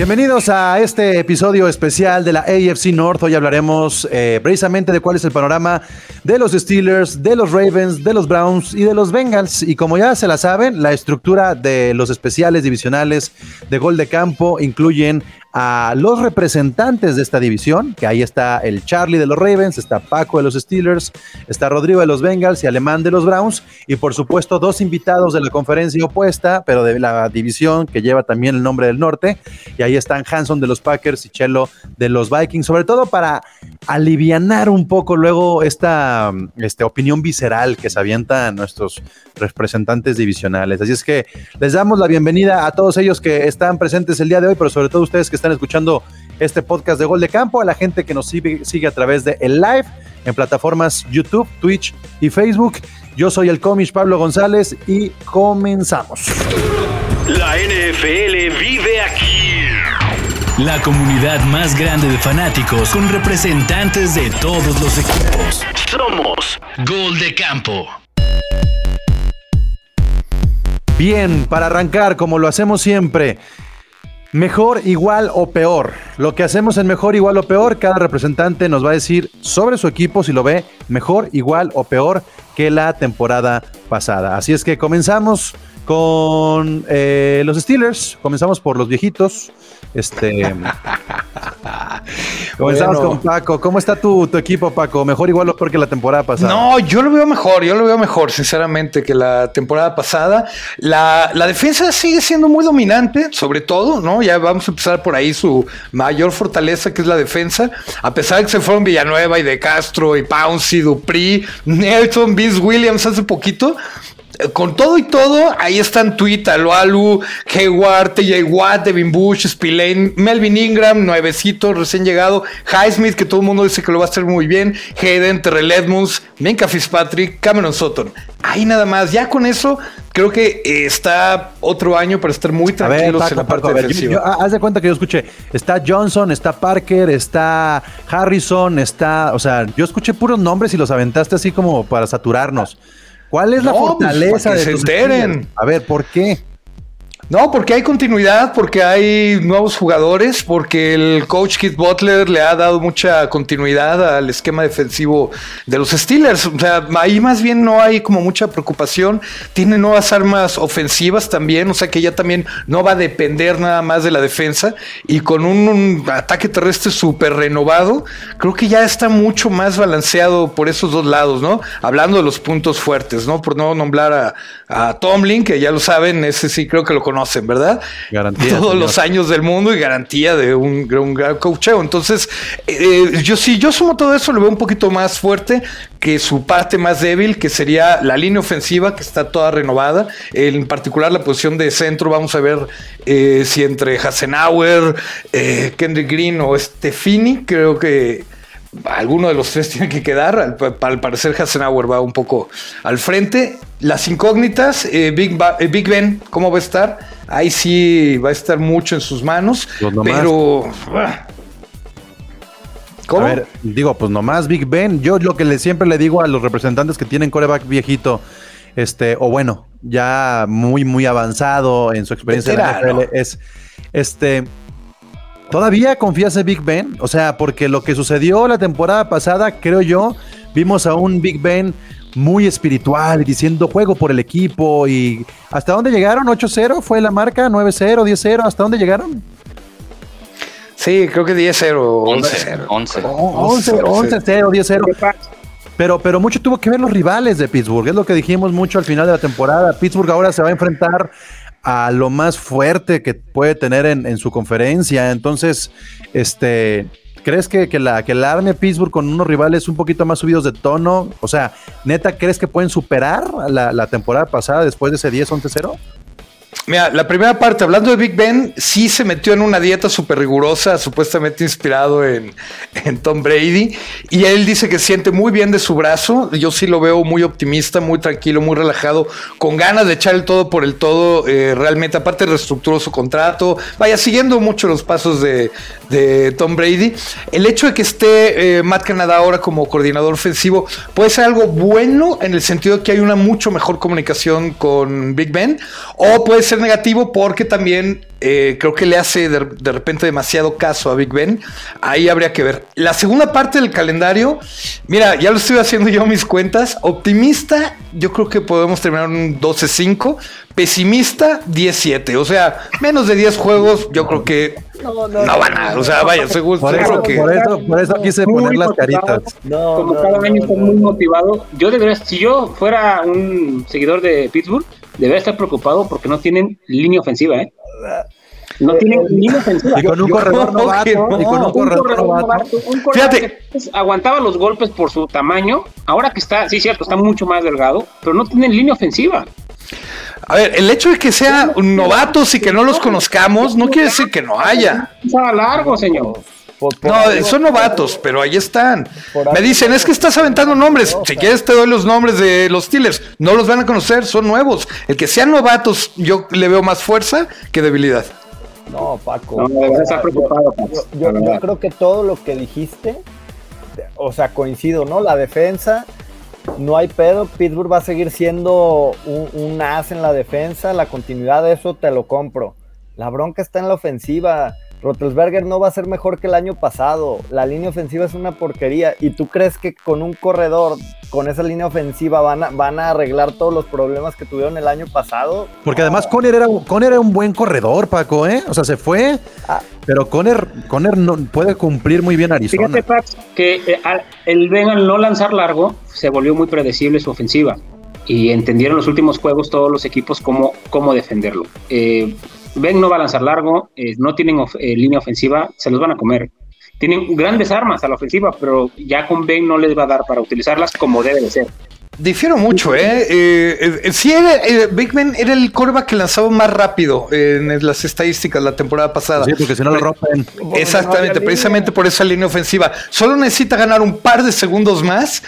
Bienvenidos a este episodio especial de la AFC North. Hoy hablaremos eh, precisamente de cuál es el panorama de los Steelers, de los Ravens, de los Browns y de los Bengals. Y como ya se la saben, la estructura de los especiales divisionales de gol de campo incluyen a los representantes de esta división, que ahí está el Charlie de los Ravens, está Paco de los Steelers, está Rodrigo de los Bengals y Alemán de los Browns, y por supuesto dos invitados de la conferencia opuesta, pero de la división que lleva también el nombre del norte, y ahí están Hanson de los Packers y Chelo de los Vikings, sobre todo para alivianar un poco luego esta, esta opinión visceral que se avientan nuestros representantes divisionales. Así es que les damos la bienvenida a todos ellos que están presentes el día de hoy, pero sobre todo ustedes que están escuchando este podcast de Gol de Campo, a la gente que nos sigue, sigue a través de el live en plataformas YouTube, Twitch y Facebook. Yo soy el comish Pablo González y comenzamos. La NFL vive aquí. La comunidad más grande de fanáticos con representantes de todos los equipos. Somos Gol de Campo. Bien, para arrancar, como lo hacemos siempre, Mejor, igual o peor. Lo que hacemos en mejor, igual o peor, cada representante nos va a decir sobre su equipo si lo ve mejor, igual o peor que la temporada pasada. Así es que comenzamos con eh, los Steelers. Comenzamos por los viejitos. Este. comenzamos con Paco. ¿Cómo está tu, equipo, Paco? ¿Mejor igual o peor que la temporada pasada? No, yo lo veo mejor, yo lo veo mejor, sinceramente, que la temporada pasada. La, la defensa sigue siendo muy dominante, sobre todo, ¿no? Ya vamos a empezar por ahí su mayor fortaleza, que es la defensa. A pesar de que se fueron Villanueva y De Castro y Pouncy, Dupri, Nelson, Vince Williams hace poquito con todo y todo, ahí están Tweet, Alualu, Hayward, TJ Watt, Devin Bush, Spillane, Melvin Ingram, nuevecito, recién llegado, Highsmith, que todo el mundo dice que lo va a hacer muy bien, Hayden, Terrell Edmonds, Minka Fitzpatrick, Cameron Sutton. Ahí nada más, ya con eso, creo que está otro año para estar muy tranquilos en la parte defensiva. haz de cuenta que yo escuché, está Johnson, está Parker, está Harrison, está, o sea, yo escuché puros nombres y los aventaste así como para saturarnos. ¿Cuál es la pues, fortaleza de se enteren? A ver, ¿por qué? No, porque hay continuidad, porque hay nuevos jugadores, porque el coach Keith Butler le ha dado mucha continuidad al esquema defensivo de los Steelers. O sea, ahí más bien no hay como mucha preocupación. Tiene nuevas armas ofensivas también, o sea que ya también no va a depender nada más de la defensa. Y con un, ataque terrestre súper renovado, creo que ya está mucho más balanceado por esos dos lados, ¿no? Hablando de los puntos fuertes, ¿no? Por no nombrar a, a Tomlin, que ya lo saben, ese sí creo que lo conocen ¿verdad? Garantía. Todos los años del mundo y garantía de un, gran coacheo. Entonces, eh, yo sí, yo sumo todo eso, lo veo un poquito más fuerte que su parte más débil, que sería la línea ofensiva, que está toda renovada. En particular, la posición de centro, vamos a ver eh, si entre Hasenauer, eh, Kendrick Green o Stefini, creo que alguno de los tres tiene que quedar. Al, parecer, Hasenauer va un poco al frente. Las incógnitas, eh, Big, eh, Big, Ben, ¿cómo va a estar? Ahí sí va a estar mucho en sus manos. Pues pero. Ah. ¿Cómo? A ver, digo, pues nomás Big Ben. Yo lo que le, siempre le digo a los representantes que tienen coreback viejito, este, o bueno, ya muy, muy avanzado en su experiencia en la NFL, es este ¿Todavía confías en Big Ben? O sea, porque lo que sucedió la temporada pasada, creo yo, vimos a un Big Ben muy espiritual, diciendo juego por el equipo y ¿hasta dónde llegaron? ¿8-0 fue la marca? ¿9-0? ¿10-0? ¿Hasta dónde llegaron? Sí, creo que 10-0, 11-0. 11-0, 10-0. Pero, pero mucho tuvo que ver los rivales de Pittsburgh, es lo que dijimos mucho al final de la temporada. Pittsburgh ahora se va a enfrentar a lo más fuerte que puede tener en, su conferencia. Entonces, este, ¿crees que, que, la, que arme Pittsburgh con unos rivales un poquito más subidos de tono? O sea, neta, ¿crees que pueden superar la, la temporada pasada después de ese 10-11-0? Mira, la primera parte, hablando de Big Ben, sí se metió en una dieta súper rigurosa, supuestamente inspirado en, Tom Brady. Y él dice que siente muy bien de su brazo. Yo sí lo veo muy optimista, muy tranquilo, muy relajado, con ganas de echar el todo por el todo. Eh, realmente, aparte, reestructuró su contrato. Vaya, siguiendo mucho los pasos de, Tom Brady. El hecho de que esté eh, Matt Canada ahora como coordinador ofensivo puede ser algo bueno en el sentido de que hay una mucho mejor comunicación con Big Ben, o puede ser negativo porque también eh, creo que le hace de, de repente demasiado caso a Big Ben. Ahí habría que ver. La segunda parte del calendario, mira, ya lo estoy haciendo yo mis cuentas. Optimista, yo creo que podemos terminar un 12-5. Pesimista, 17. O sea, menos de 10 juegos, yo creo que no, van a. O sea, vaya, seguro, Por eso, que. por eso, por eso quise Muy poner las caritas. No, Como no, cada no, año está no. muy motivado. Yo debería, si yo fuera un seguidor de Pittsburgh, debería estar preocupado porque no tienen línea ofensiva, ¿eh? No tienen línea ofensiva. Y con un corredor novato, y con un Un corredor corredor novato. novato, un corredor Fíjate. que, aguantaba los golpes por su tamaño. Ahora que está, sí, cierto, está mucho más delgado, pero no tienen línea ofensiva. A ver, el hecho de que sean novatos y que no los conozcamos no quiere decir que no haya. Estaba largo, señor. Por- por No, algo- son novatos, pero ahí están. Me dicen, es que estás aventando nombres. Si quieres te doy los nombres de los Steelers. No los van a conocer, son nuevos. El que sean novatos, yo le veo más fuerza que debilidad. No, Paco. No, estar preocupado, Paco, Yo, yo- creo que todo lo que dijiste, o sea, coincido, ¿no? La defensa, no hay pedo. Pittsburgh va a seguir siendo un, un as en la defensa. La continuidad de eso te lo compro. La bronca está en la ofensiva. Rotelsberger no va a ser mejor que el año pasado. La línea ofensiva es una porquería. ¿Y tú crees que con un corredor, con esa línea ofensiva, van a, van a arreglar todos los problemas que tuvieron el año pasado? Porque además Conner era, Conner era un buen corredor, Paco, ¿eh? O sea, se fue, Ah. pero Conner, Conner no, puede cumplir muy bien Arizona. Fíjate, Pax, que eh, el Ben al no lanzar largo se volvió muy predecible su ofensiva y entendieron los últimos juegos todos los equipos cómo, cómo defenderlo. Eh, ben no va a lanzar largo, eh, no tienen of- eh, línea ofensiva, se los van a comer. Tienen grandes armas a la ofensiva, pero ya con Ben no les va a dar para utilizarlas como debe de ser. Difiero mucho, ¿eh? eh, eh, sí, era, eh, Big Ben era el coreback que lanzaba más rápido en las estadísticas la temporada pasada. Sí, porque si no lo rompen. Exactamente, precisamente por esa línea ofensiva. Solo necesita ganar un par de segundos más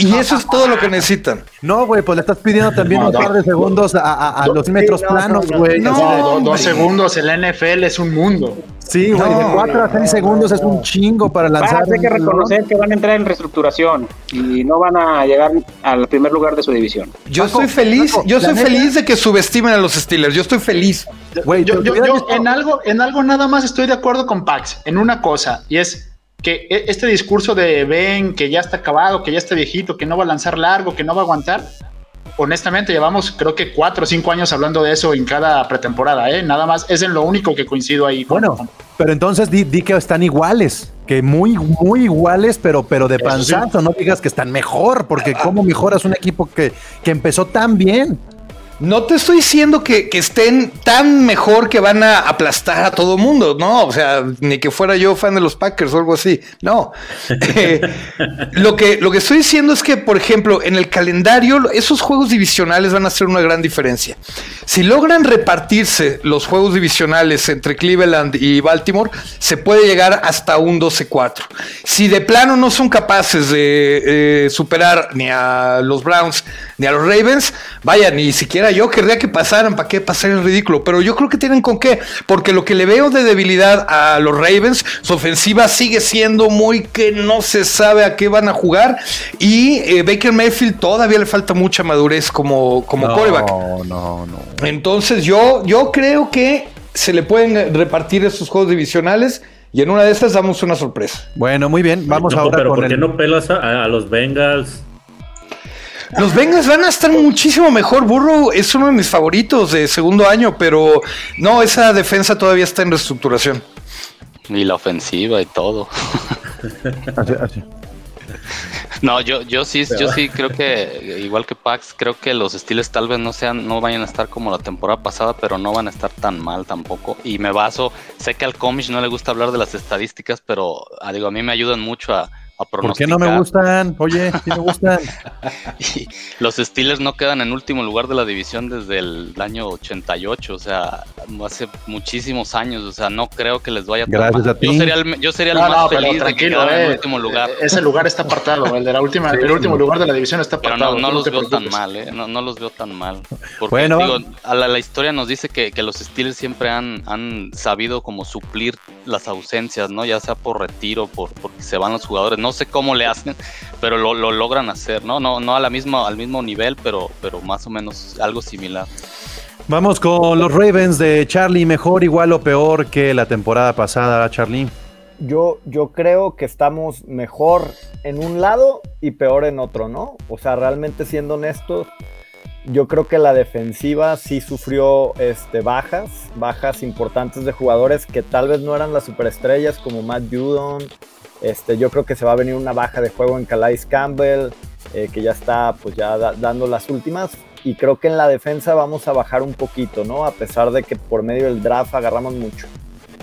y eso es todo lo que necesitan. No, güey, pues le estás pidiendo también No, un no. par de segundos a, a- a los metros no, planos, no, no. güey. No, Así de- Do- do- hombre. dos segundos, el NFL es un mundo. Sí, güey, de No, 4 a 6 segundos es un chingo para Van lanzar. tener que reconocer que van a entrar en reestructuración y no van a llegar al primer lugar de su división. Yo estoy feliz, Paco, yo la soy feliz de que subestimen a los Steelers. Yo estoy feliz. Güey, yo, yo- en algo, en algo nada más estoy de acuerdo con Pax, en una cosa, y es que e- este discurso de Ben, que ya está acabado, que ya está viejito, que no va a lanzar largo, que no va a aguantar. Honestamente, llevamos creo que cuatro o cinco años hablando de eso en cada pretemporada, ¿eh? Nada más, es en lo único que coincido ahí. con- Bueno, pero entonces di, di que están iguales, que muy, muy iguales, pero, pero de Eso sí. panzazo, no digas que están mejor, porque cómo mejoras un equipo que, que empezó tan bien. No te estoy diciendo que, que estén tan mejor que van a aplastar a todo mundo, no, o sea, ni que fuera yo fan de los Packers o algo así, no. Eh, lo, que, lo que estoy diciendo es que, por ejemplo, en el calendario, esos juegos divisionales van a hacer una gran diferencia. Si logran repartirse los juegos divisionales entre Cleveland y Baltimore, se puede llegar hasta un 12-4. Si de plano no son capaces de eh, superar ni a los Browns ni a los Ravens, vaya, ni siquiera yo querría que pasaran, ¿para qué pasar el ridículo? Pero yo creo que tienen con qué, porque lo que le veo de debilidad a los Ravens, su ofensiva sigue siendo muy que no se sabe a qué van a jugar y eh, Baker Mayfield todavía le falta mucha madurez como, como no, quarterback. no, no. Entonces yo, yo creo que se le pueden repartir esos juegos divisionales y en una de esas damos una sorpresa. Bueno, muy bien, vamos No, ahora pero con ¿por qué el... no pelas a, a los Bengals? Los Bengals van a estar muchísimo mejor. Burrow es uno de mis favoritos de segundo año, pero no, esa defensa todavía está en reestructuración. Y la ofensiva y todo. Así- así. No, yo, yo sí, yo sí creo que, igual que Pax, creo que los Steelers tal vez no sean, no vayan a estar como la temporada pasada, pero no van a estar tan mal tampoco. Y me baso, sé que al Comish no le gusta hablar de las estadísticas, pero ah, digo, a mí me ayudan mucho a, a ¿Por qué no me gustan? Oye, sí me gustan. Y los Steelers no quedan en último lugar de la división desde el año 88, o sea, hace muchísimos años, o sea, no creo que les vaya Gracias a ti. Yo sería el, yo sería el más no, pero feliz de que en eh, último lugar. eh, Ese lugar está apartado, el de la última, el último lugar de la división está Pero apartado. no, no los veo tan mal, ¿eh? No, no los veo tan mal. Porque, Bueno, digo, a la, la historia nos dice que, que los Steelers siempre han, han sabido como suplir las ausencias, ¿no? Ya sea por retiro, por porque se van los jugadores. No sé cómo le hacen, pero lo, lo logran hacer, ¿no? No, no a la misma, al mismo nivel, pero, pero más o menos algo similar. Vamos con los Ravens de Charlie, mejor, igual o peor que la temporada pasada, Charlie. Yo, yo creo que estamos mejor en un lado y peor en otro, ¿no? O sea, realmente siendo honestos, yo creo que la defensiva sí sufrió este, bajas, bajas importantes de jugadores que tal vez no eran las superestrellas como Matt Judon. Este, yo creo que se va a venir una baja de juego en Calais Campbell, eh, que ya está pues ya dando las últimas. Y creo que en la defensa vamos a bajar un poquito, ¿no? A pesar de que por medio del draft agarramos mucho.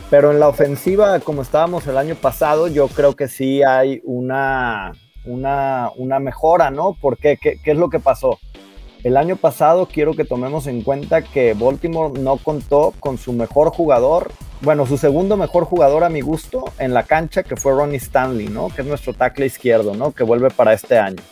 Pero en la ofensiva, como estábamos el año pasado, yo creo que sí hay una, una, una mejora, ¿no? Porque ¿qué, ¿qué es lo que pasó? El año pasado quiero que tomemos en cuenta que Baltimore no contó con su mejor jugador, bueno, su segundo mejor jugador a mi gusto en la cancha, que fue Ronnie Stanley, ¿no? Que es nuestro tackle izquierdo, ¿no? Que vuelve para este año.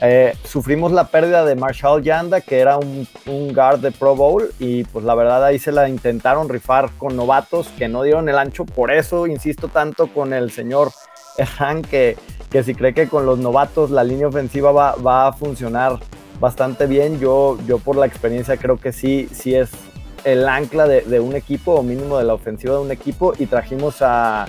Eh, sufrimos la pérdida de Marshall Yanda, que era un, guard de Pro Bowl, y pues la verdad ahí se la intentaron rifar con novatos que no dieron el ancho. Por eso insisto tanto con el señor Erran, que, que si cree que con los novatos la línea ofensiva va, va, a funcionar bastante bien, yo, yo por la experiencia creo que sí, sí es el ancla de, un equipo, o mínimo de la ofensiva de un equipo, y trajimos a,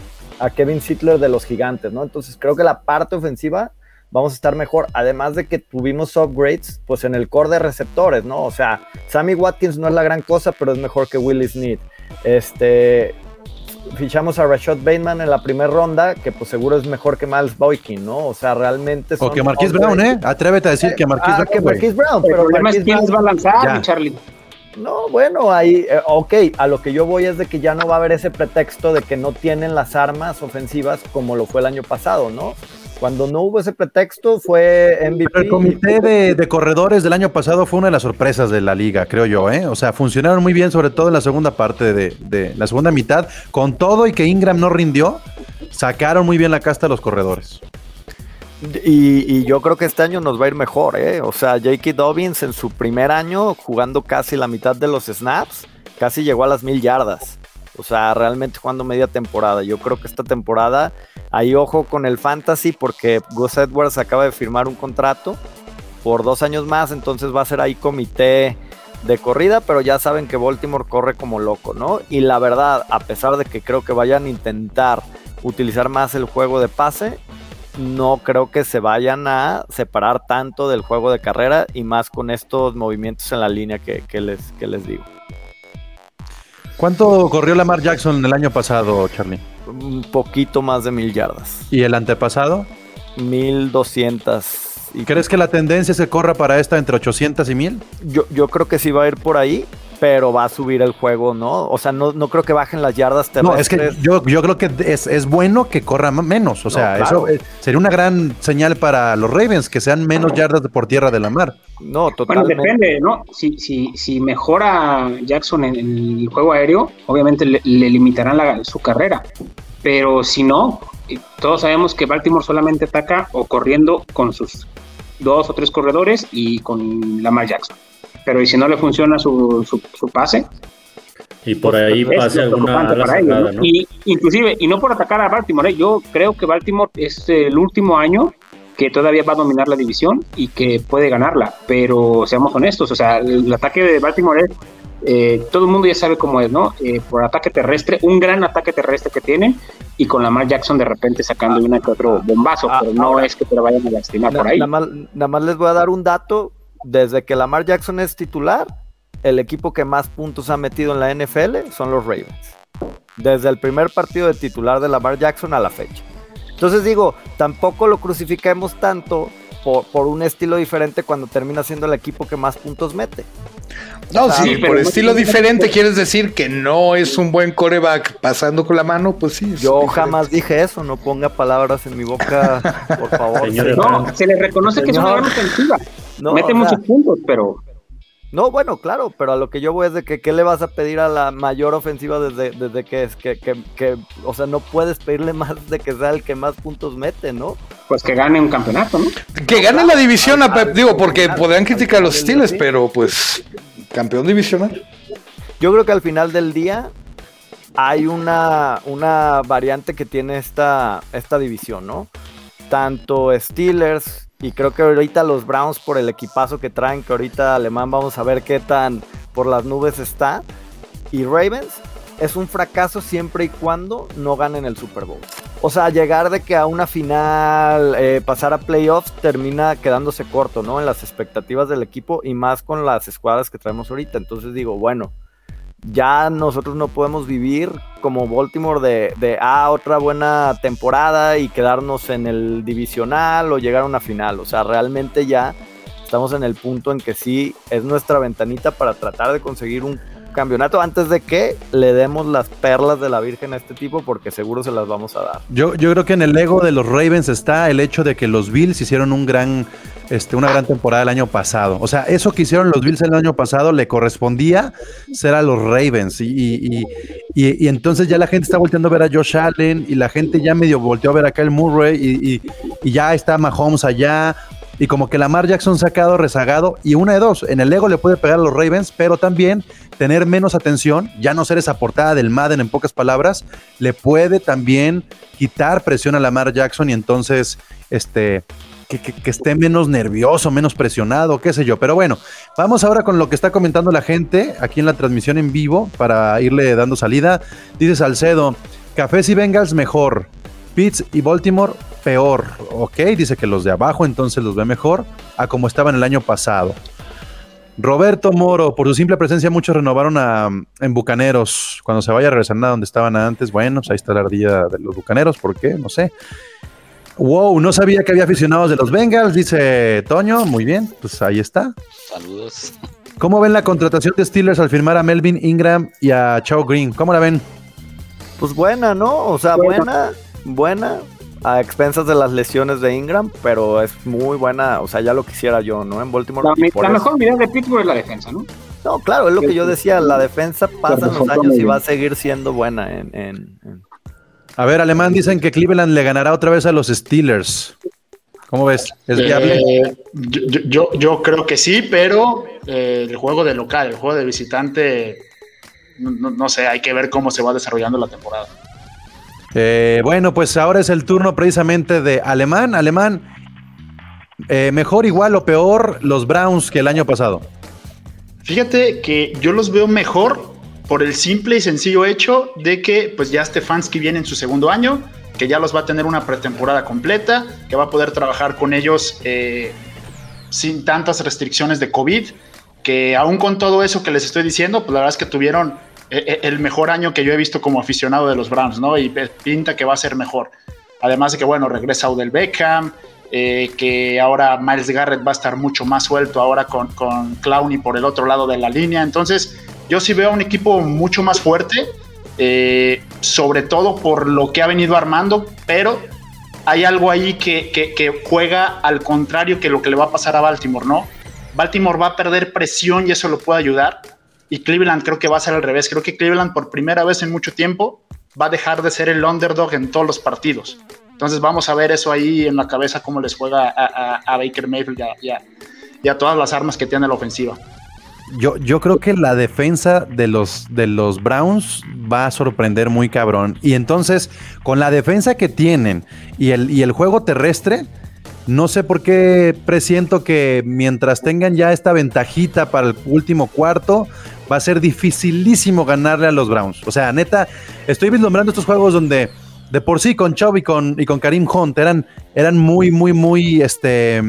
Kevin Sittler de los Gigantes, ¿no? Entonces creo que la parte ofensiva vamos a estar mejor. Además de que tuvimos upgrades, pues en el core de receptores, ¿no? O sea, Sammy Watkins no es la gran cosa, pero es mejor que Willie Snead. Este, fichamos a Rashad Bateman en la primera ronda, que pues seguro es mejor que Miles Boykin, ¿no? O sea, realmente son O que Marquis Brown, ¿eh? Atrévete a decir que Marquis ah, Brown. que Marquis Brown, pero el es va a lanzar, Charlie. No, bueno, ahí, eh, ok, a lo que yo voy es de que ya no va a haber ese pretexto de que no tienen las armas ofensivas como lo fue el año pasado, ¿no? Cuando no hubo ese pretexto fue MVP. el comité de, corredores del año pasado fue una de las sorpresas de la liga, creo yo, ¿eh? O sea, funcionaron muy bien, sobre todo en la segunda parte de, la segunda mitad. Con todo y que Ingram no rindió, sacaron muy bien la casta los corredores. Y, yo creo que este año nos va a ir mejor, ¿eh? O sea, J.K. Dobbins en su primer año, jugando casi la mitad de los snaps, casi llegó a las mil yardas. O sea, realmente jugando media temporada. Yo creo que esta temporada, ahí ojo con el fantasy, porque Gus Edwards acaba de firmar un contrato por dos años más, entonces va a ser ahí comité de corrida, pero ya saben que Baltimore corre como loco, ¿no? Y la verdad, a pesar de que creo que vayan a intentar utilizar más el juego de pase, no creo que se vayan a separar tanto del juego de carrera y más con estos movimientos en la línea que, les, que les digo. ¿Cuánto corrió Lamar Jackson el año pasado, Charlie? Un poquito más de mil yardas. ¿Y el antepasado? Mil doscientas. ¿Y crees que la tendencia se corra para esta entre 800 y 1000? Yo, yo creo que sí va a ir por ahí pero va a subir el juego, ¿no? O sea, no, no creo que bajen las yardas terrestres. No, es que yo, yo creo que es, bueno que corra menos. O sea, eso eh, sería una gran señal para los Ravens, que sean menos yardas por tierra de la mar. No, totalmente. Bueno, depende, ¿no? Si, si, si mejora Jackson en, el juego aéreo, obviamente le, limitarán su carrera. Pero si no, todos sabemos que Baltimore solamente ataca o corriendo con sus dos o tres corredores y con Lamar Jackson pero y si no le funciona su, su, pase. Y por ahí pase alguna para Y inclusive, y no por atacar a Baltimore, ¿eh? yo creo que Baltimore es el último año que todavía va a dominar la división y que puede ganarla, pero seamos honestos, o sea, el, ataque de Baltimore es, eh, todo el mundo ya sabe cómo es, ¿no? Eh, por ataque terrestre, un gran ataque terrestre que tienen y con Lamar Jackson de repente sacando ah, una que otro bombazo, ah, pero no es que te lo vayan a lastimar por ahí. nada más les voy a dar un dato desde que Lamar Jackson es titular, el equipo que más puntos ha metido en la NFL son los Ravens. Desde el primer partido de titular de Lamar Jackson a la fecha. Entonces digo, tampoco lo crucifiquemos tanto por, un estilo diferente cuando termina siendo el equipo que más puntos mete. No, sí, por estilo diferente quieres decir que no es un buen coreback pasando con la mano, pues sí. Yo jamás dije eso, no ponga palabras en mi boca, por favor. no, se le reconoce que es una gran ofensiva. Mete muchos puntos, pero. No, bueno, claro, pero a lo que yo voy es de que ¿qué le vas a pedir a la mayor ofensiva desde, desde que es? Que, que, o sea, no puedes pedirle más de que sea el que más puntos mete, ¿no? Pues que gane un campeonato, ¿no? Que gane la división, digo, porque podrían criticar a los estilos, pero pues campeón divisional. Yo creo que al final del día hay una, una variante que tiene esta, esta división, ¿no? Tanto Steelers, Y creo que ahorita los Browns, por el equipazo que traen, que ahorita Alemán vamos a ver qué tan por las nubes está. Y Ravens es un fracaso siempre y cuando no ganen el Super Bowl. O sea, llegar de que a una final, eh, pasar a playoffs, termina quedándose corto, ¿no? En las expectativas del equipo y más con las escuadras que traemos ahorita. Entonces digo, bueno, ya nosotros no podemos vivir como Baltimore de, de ah, otra buena temporada y quedarnos en el divisional o llegar a una final. O sea, realmente ya estamos en el punto en que sí es nuestra ventanita para tratar de conseguir un campeonato antes de que le demos las perlas de la Virgen a este tipo, porque seguro se las vamos a dar. Yo, yo creo que en el ego de los Ravens está el hecho de que los Bills hicieron un gran, este, una gran temporada el año pasado. O sea, eso que hicieron los Bills el año pasado le correspondía ser a los Ravens. Y, y, entonces ya la gente está volteando a ver a Josh Allen y la gente ya medio volteó a ver a Kyle Murray y, ya está Mahomes allá y como que Lamar Jackson sacado rezagado y una de dos, en el ego le puede pegar a los Ravens, pero también tener menos atención, ya no ser esa portada del Madden en pocas palabras, le puede también quitar presión a Lamar Jackson y entonces este que, que, esté menos nervioso, menos presionado, qué sé yo. Pero bueno, vamos ahora con lo que está comentando la gente aquí en la transmisión en vivo para irle dando salida. Dice Salcedo, Cafés y Bengals mejor, Pitts y Baltimore peor. Ok, dice que los de abajo entonces los ve mejor a como estaban el año pasado. Roberto Moro, por su simple presencia, muchos renovaron a, en Bucaneros. Cuando se vaya a regresar a donde estaban antes, bueno, pues ahí está la ardilla de los Bucaneros, ¿por qué? No sé. Wow, no sabía que había aficionados de los Bengals, dice Toño. Muy bien, pues ahí está. Saludos. ¿Cómo ven la contratación de Steelers al firmar a Melvin Ingram y a Chao Green? ¿Cómo la ven? Pues buena, ¿no? O sea, buena, buena a expensas de las lesiones de Ingram, pero es muy buena, o sea, ya lo quisiera yo, ¿no? En Baltimore. La, mejor unidad de Pittsburgh es la defensa, ¿no? No, claro, es lo que yo decía, la defensa pasa los años y va a seguir siendo buena en, A ver, Alemán, dicen que Cleveland le ganará otra vez a los Steelers. ¿Cómo ves? ¿Es eh, yo, yo, creo que sí, pero eh, el juego de local, el juego de visitante, no sé, hay que ver cómo se va desarrollando la temporada. Eh, bueno, pues ahora es el turno precisamente de Alemán. Alemán, eh, mejor, igual o peor los Browns que el año pasado. Fíjate que yo los veo mejor por el simple y sencillo hecho de que pues ya Stefanski viene en su segundo año, que ya los va a tener una pretemporada completa, que va a poder trabajar con ellos eh, sin tantas restricciones de COVID, que aún con todo eso que les estoy diciendo, pues la verdad es que tuvieron el mejor año que yo he visto como aficionado de los Browns, ¿no? Y pinta que va a ser mejor. Además de que, bueno, regresa Odell Beckham, eh, que ahora Miles Garrett va a estar mucho más suelto ahora con, con Clowney por el otro lado de la línea. Entonces, yo sí veo un equipo mucho más fuerte, eh, sobre todo por lo que ha venido armando, pero hay algo ahí que, que, juega al contrario que lo que le va a pasar a Baltimore, ¿no? Baltimore va a perder presión y eso lo puede ayudar y Cleveland creo que va a ser al revés. Creo que Cleveland por primera vez en mucho tiempo va a dejar de ser el underdog en todos los partidos. Entonces vamos a ver eso ahí en la cabeza, cómo les juega a, Baker Mayfield y a, todas las armas que tiene la ofensiva. Yo, yo, creo que la defensa de los, de los Browns va a sorprender muy cabrón. Y entonces, con la defensa que tienen y el, y el juego terrestre, no sé por qué presiento que mientras tengan ya esta ventajita para el último cuarto, va a ser dificilísimo ganarle a los Browns. O sea, neta, estoy vislumbrando estos juegos donde de por sí con Chubb y con, y con Karim Hunt eran, eran muy, muy, muy este,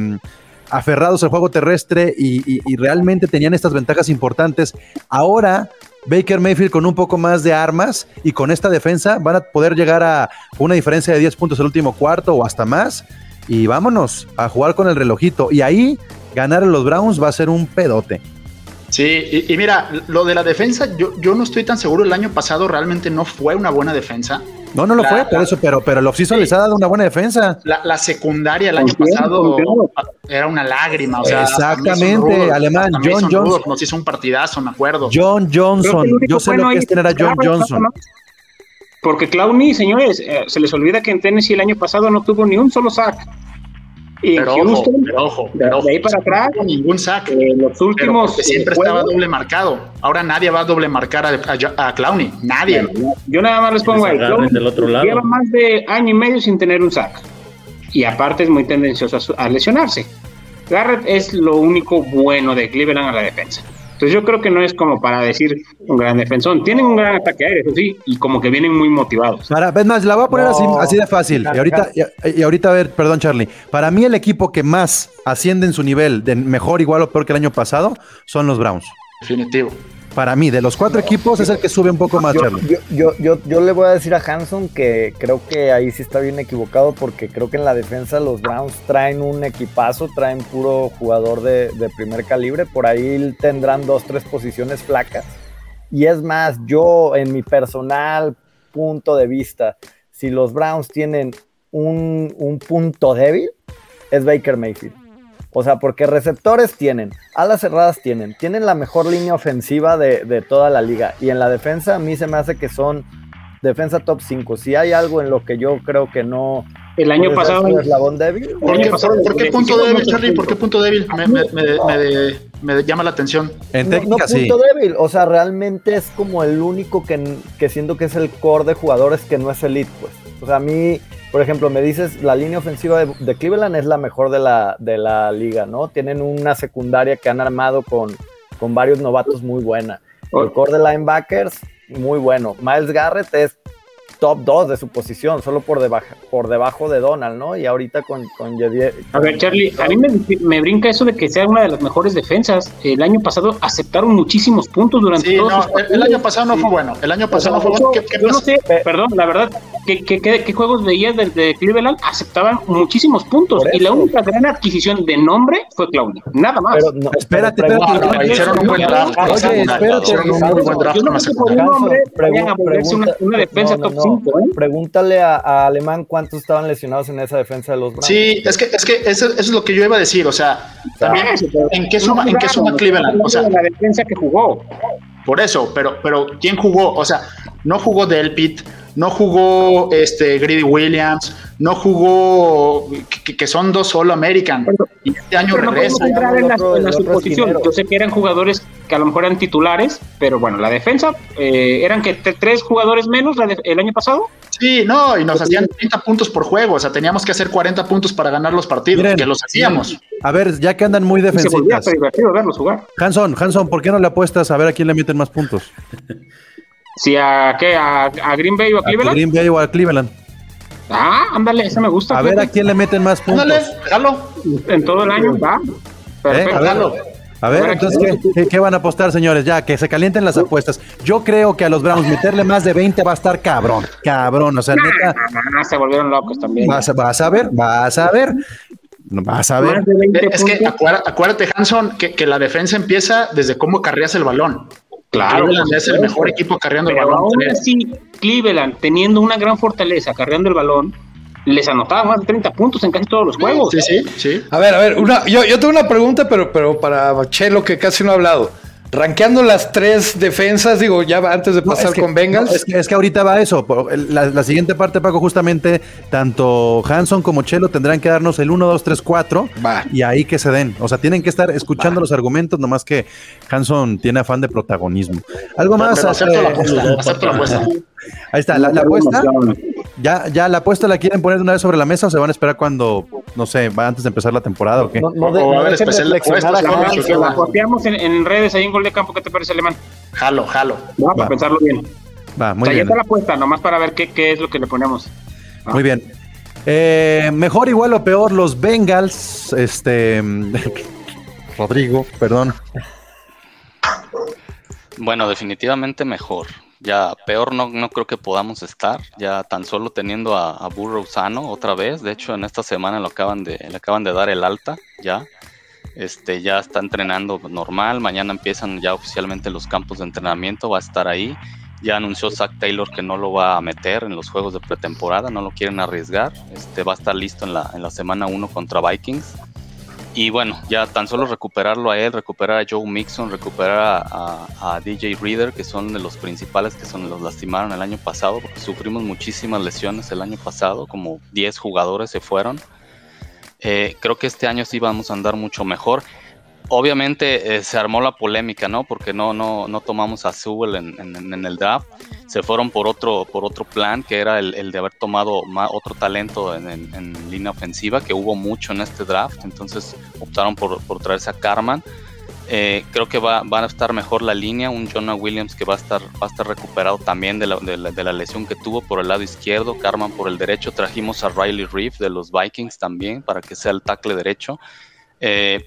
aferrados al juego terrestre y, y, realmente tenían estas ventajas importantes. Ahora Baker Mayfield con un poco más de armas y con esta defensa van a poder llegar a una diferencia de 10 puntos el último cuarto o hasta más. Y vámonos a jugar con el relojito. Y ahí ganar a los Browns va a ser un pedote. Sí, y, mira, lo de la defensa, yo, yo no estoy tan seguro. El año pasado realmente no fue una buena defensa. No, no lo fue, por eso, pero, pero el offseason les ha dado una buena defensa. La, secundaria el año pasado era una lágrima. O sea, Exactamente, alemán. John Johnson. nos hizo un partidazo, me acuerdo. John Johnson. Yo sé lo que es tener a John Johnson. Porque Clowney, señores, eh, se les olvida que en Tennessee el año pasado no tuvo ni un solo sack. Y pero, Houston, ojo, pero ojo, de ahí para atrás, ningún sack. Eh, los últimos siempre estaba doble marcado. Ahora nadie va a doble marcar a, a, Clowney, nadie. yo nada más les pongo el Clowney. Lleva más de año y medio sin tener un sack. y aparte es muy tendencioso a, su- a lesionarse. Garrett es lo único bueno de Cleveland a la defensa. Entonces yo creo que no es como para decir un gran defensor. Tienen un gran ataque aéreo, eso sí, y como que vienen muy motivados. Para, es más, la voy a poner así, de fácil. Y ahorita, y, y ahorita, a ver, perdón, Charlie. Para mí, el equipo que más asciende en su nivel, de mejor, igual o peor que el año pasado, son los Browns. Definitivo. Para mí, de los cuatro equipos, es el que sube un poco más, Yo, Charlie. yo, yo, yo, yo le voy a decir a Hanson que creo que ahí sí está bien equivocado porque creo que en la defensa los Browns traen un equipazo, traen puro jugador de, de primer calibre, por ahí tendrán dos, tres posiciones flacas. Y es más, yo en mi personal punto de vista, si los Browns tienen un, un punto débil, es Baker Mayfield. O sea, porque receptores tienen, alas cerradas tienen, tienen la mejor línea ofensiva de, de toda la liga. Y en la defensa, a mí se me hace que son defensa top 5. Si hay algo en lo que yo creo que no. El año pasado su eslabón débil, El ¿Por año qué, pasado por qué punto débil, Charlie? ¿Por qué punto débil? Me, me- me- me- me llama la atención. En no, técnica, no sí. punto débil. O sea, realmente es como el único que, que siento que es el core de jugadores que no es elite, pues. O sea, a mí, por ejemplo, me dices, la línea ofensiva de, de Cleveland es la mejor de la, de la liga, ¿no? Tienen una secundaria que han armado con, con varios novatos muy buena. El core de linebackers, muy bueno. Miles Garrett es top 2 de su posición, solo por debajo, por debajo de Donald, ¿no? Y ahorita con, con Javier- A ver, Charlie, a mí me, me brinca eso de que sea una de las mejores defensas. El año pasado aceptaron muchísimos puntos durante Sí, todos no, el, año pasado no fue bueno. El año pasado no fue bueno. ¿Qué, qué yo no sé, perdón, la verdad, ¿qué, qué, qué- qué juegos veías de, de Cleveland? Aceptaban muchísimos puntos. Y la única gran adquisición de nombre fue Clowney. Nada más. Pero no, Espérate, pero espérate, hicieron un buen draft. Oye, espérate. Hicieron un buen draft yo no sé por un nombre Hanson, vayan a pregun- volverse una, pregunta- una defensa no, no, top no. 5. Pregúntale a, a Alemán cuántos estaban lesionados en esa defensa de los Browns. Sí, es que, es que eso, eso es lo que yo iba a decir. O sea, también, ¿en qué suma, en qué suma Cleveland? O sea, la defensa que jugó. por eso, pero, pero ¿quién jugó? O sea, no jugó Delpit, no jugó este Greedy Williams, no jugó que, que son dos solo American. Y este año no regresa. entrar en la, otro- en la el otro suposición. esquinero. Yo sé que eran jugadores que a lo mejor eran titulares, pero bueno, la defensa eh, eran que tres jugadores menos la de- el año pasado. Sí, no, y nos hacían 30 puntos por juego. O sea, teníamos que hacer 40 puntos para ganar los partidos, Miren, que los hacíamos. A ver, ya que andan muy hasta divertido verlos jugar. Hanson, Hanson, ¿por qué no le apuestas a ver a quién le meten más puntos? Si a, ¿qué? ¿A, a Green Bay o a ¿A Cleveland. Green Bay o a Cleveland? Ah, ándale, esa me gusta. A ver a quién le meten más puntos. Ándale, jalo. En todo el año, va. ¿Eh? Perfecto. A ver, Jalo. a ver, entonces, ¿quién- ¿qué, qué, van a apostar, señores? Ya, que se calienten las apuestas. Yo creo que a los Browns meterle más de 20 va a estar cabrón. Cabrón, o sea, neta, Ah, se volvieron locos también. vas, a- vas a ver, vas a ver. Vas a ver. Más de 20 Es que acuérdate, Hanson, que, que la defensa empieza desde cómo carrías el balón. Claro, Cleveland por es el mejor equipo carriendo el balón. aún así, Cleveland, teniendo una gran fortaleza cargando el balón, les anotaba más de 30 puntos en casi todos los juegos. Sí, sí, sí. A ver, a ver, una, yo, yo tengo una pregunta, pero, pero para Chelo, que casi no ha hablado. Ranqueando las tres defensas, digo, ya antes de No, pasar es que- con Bengals. no, es, que, es que ahorita va eso. La, la siguiente parte, Paco, justamente, tanto Hanson como Chelo tendrán que darnos el 1, 2, 3, 4 Va. y ahí que se den. O sea, tienen que estar escuchando los argumentos, nomás que Hanson tiene afán de protagonismo. Algo más. Pero acepto la apuesta. Acepto la apuesta. ahí está, la, la apuesta. Ya, ya la apuesta la quieren poner de una vez sobre la mesa o se van a esperar cuando, no sé, va antes de empezar la temporada o qué. No, no, de- O va a no de a La posteamos en, en redes ahí en Gol de Campo. ¿Qué te parece, Alemán? Jalo, jalo. Va, Va. para pensarlo bien. Va, muy o sea, ya bien. está la apuesta, nomás para ver qué, qué es lo que le ponemos. Muy bien. Eh, mejor, igual o peor, los Bengals. Este. Rodrigo, perdón. Bueno, definitivamente mejor. Ya peor no, no creo que podamos estar. Ya tan solo teniendo a, a Burrow sano otra vez. De hecho, en esta semana lo acaban de, le acaban de dar el alta ya. Este ya está entrenando normal. Mañana empiezan ya oficialmente los campos de entrenamiento. Va a estar ahí. Ya anunció Zach Taylor que no lo va a meter en los juegos de pretemporada. No lo quieren arriesgar. Este va a estar listo en la, en la semana 1 contra Vikings. Y bueno, ya tan solo recuperarlo a él, recuperar a Joe Mixon, recuperar a, DJ Reader, que son de los principales que son los lastimaron el año pasado, porque sufrimos muchísimas lesiones el año pasado, como 10 jugadores se fueron. Eh, creo que este año sí vamos a andar mucho mejor. Obviamente eh, se armó la polémica, ¿no? Porque no, no, no tomamos a Sewell en, el draft. Se fueron por otro, por otro plan, que era el, el de haber tomado ma- otro talento en, línea ofensiva, que hubo mucho en este draft. Entonces optaron por, por traerse a Carman. Eh, creo que va, va a estar mejor la línea, un Jonah Williams que va a estar, va a estar recuperado también de la, de la- de la lesión que tuvo por el lado izquierdo, Carman por el derecho, trajimos a Riley Reef de los Vikings también para que sea el tackle derecho. Eh,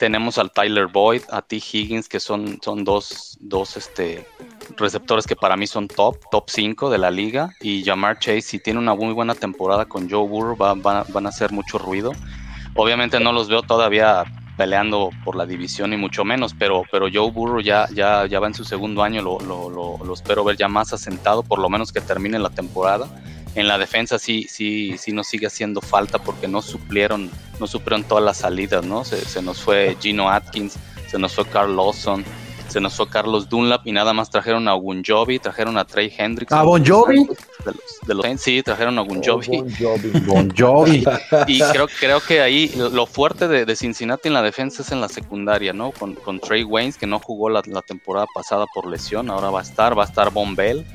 tenemos al Tyler Boyd, a T. Higgins, que son, son dos, dos este, receptores que para mí son top, top 5 de la liga. Y Jamar Chase, si tiene una muy buena temporada con Joe Burrow, va- va- van a hacer mucho ruido. Obviamente no los veo todavía peleando por la división y mucho menos, pero, pero Joe Burrow ya, ya, ya va en su segundo año, lo, lo- espero ver ya más asentado, por lo menos que termine la temporada. En la defensa sí, sí, sí nos sigue haciendo falta porque no suplieron, no suplieron todas las salidas, ¿no? Se, se nos fue Gino Atkins, se nos fue Carl Lawson, se nos fue Carlos Dunlap y nada más trajeron a Gunjobi, trajeron a Trey Hendricks. ¿A Bon Jovi? De los, de los Saints, sí, trajeron a. Bon Jovi. Bon Jovi. Y creo, creo que ahí lo fuerte de, de Cincinnati en la defensa es en la secundaria, ¿no? Con, con Trey Waynes, que no jugó la, la temporada pasada por lesión, ahora va a estar, va a estar Von Bell,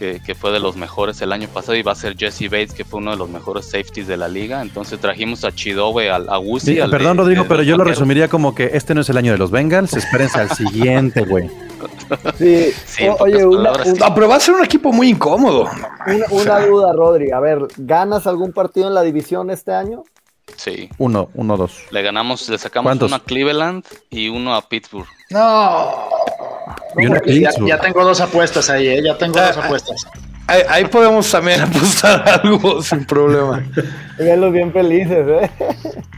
que, que fue de los mejores el año pasado, y va a ser Jesse Bates, que fue uno de los mejores safeties de la liga. Entonces trajimos a Chidobe, al, a Wusi, Sí, al perdón, de- Rodrigo, de pero yo lo resumiría como que este no es el año de los Bengals, espérense al siguiente, güey. Sí. Sí, O- oye, una, un- pero va a ser un equipo muy incómodo. una- una duda, Rodri. A ver, ¿ganas algún partido en la división este año? Sí, Uno, uno, dos. le ganamos, le sacamos ¿Cuántos? uno a Cleveland y uno a Pittsburgh. No. Ya, tengo dos apuestas ahí, ¿eh? ya tengo dos apuestas. Ahí, ahí podemos también apostar algo sin problema. Velos bien felices, ¿eh?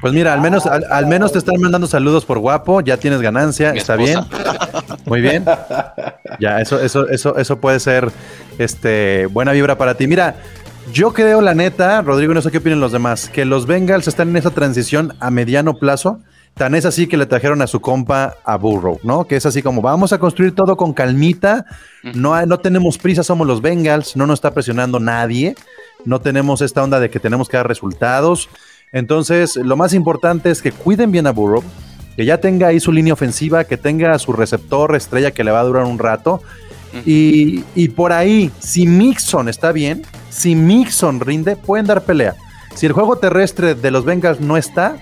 Pues mira, al menos, al, al menos te están mandando saludos por guapo, ya tienes ganancia, Mi está bien. Muy bien. Ya, eso, eso, eso, eso puede ser este, buena vibra para ti. Mira, yo creo, la neta, Rodrigo, no sé qué opinan los demás, que los Bengals están en esa transición a mediano plazo. Tan es así que le trajeron a su compa a Burrow, ¿no? Que es así como vamos a construir todo con calmita. No, hay- no tenemos prisa, somos los Bengals, no nos está presionando nadie. No tenemos esta onda de que tenemos que dar resultados. Entonces, lo más importante es que cuiden bien a Burrow, que ya tenga ahí su línea ofensiva, que tenga su receptor estrella que le va a durar un rato. Y, y por ahí, si Mixon está bien, si Mixon rinde, pueden dar pelea. Si el juego terrestre de los Bengals no está,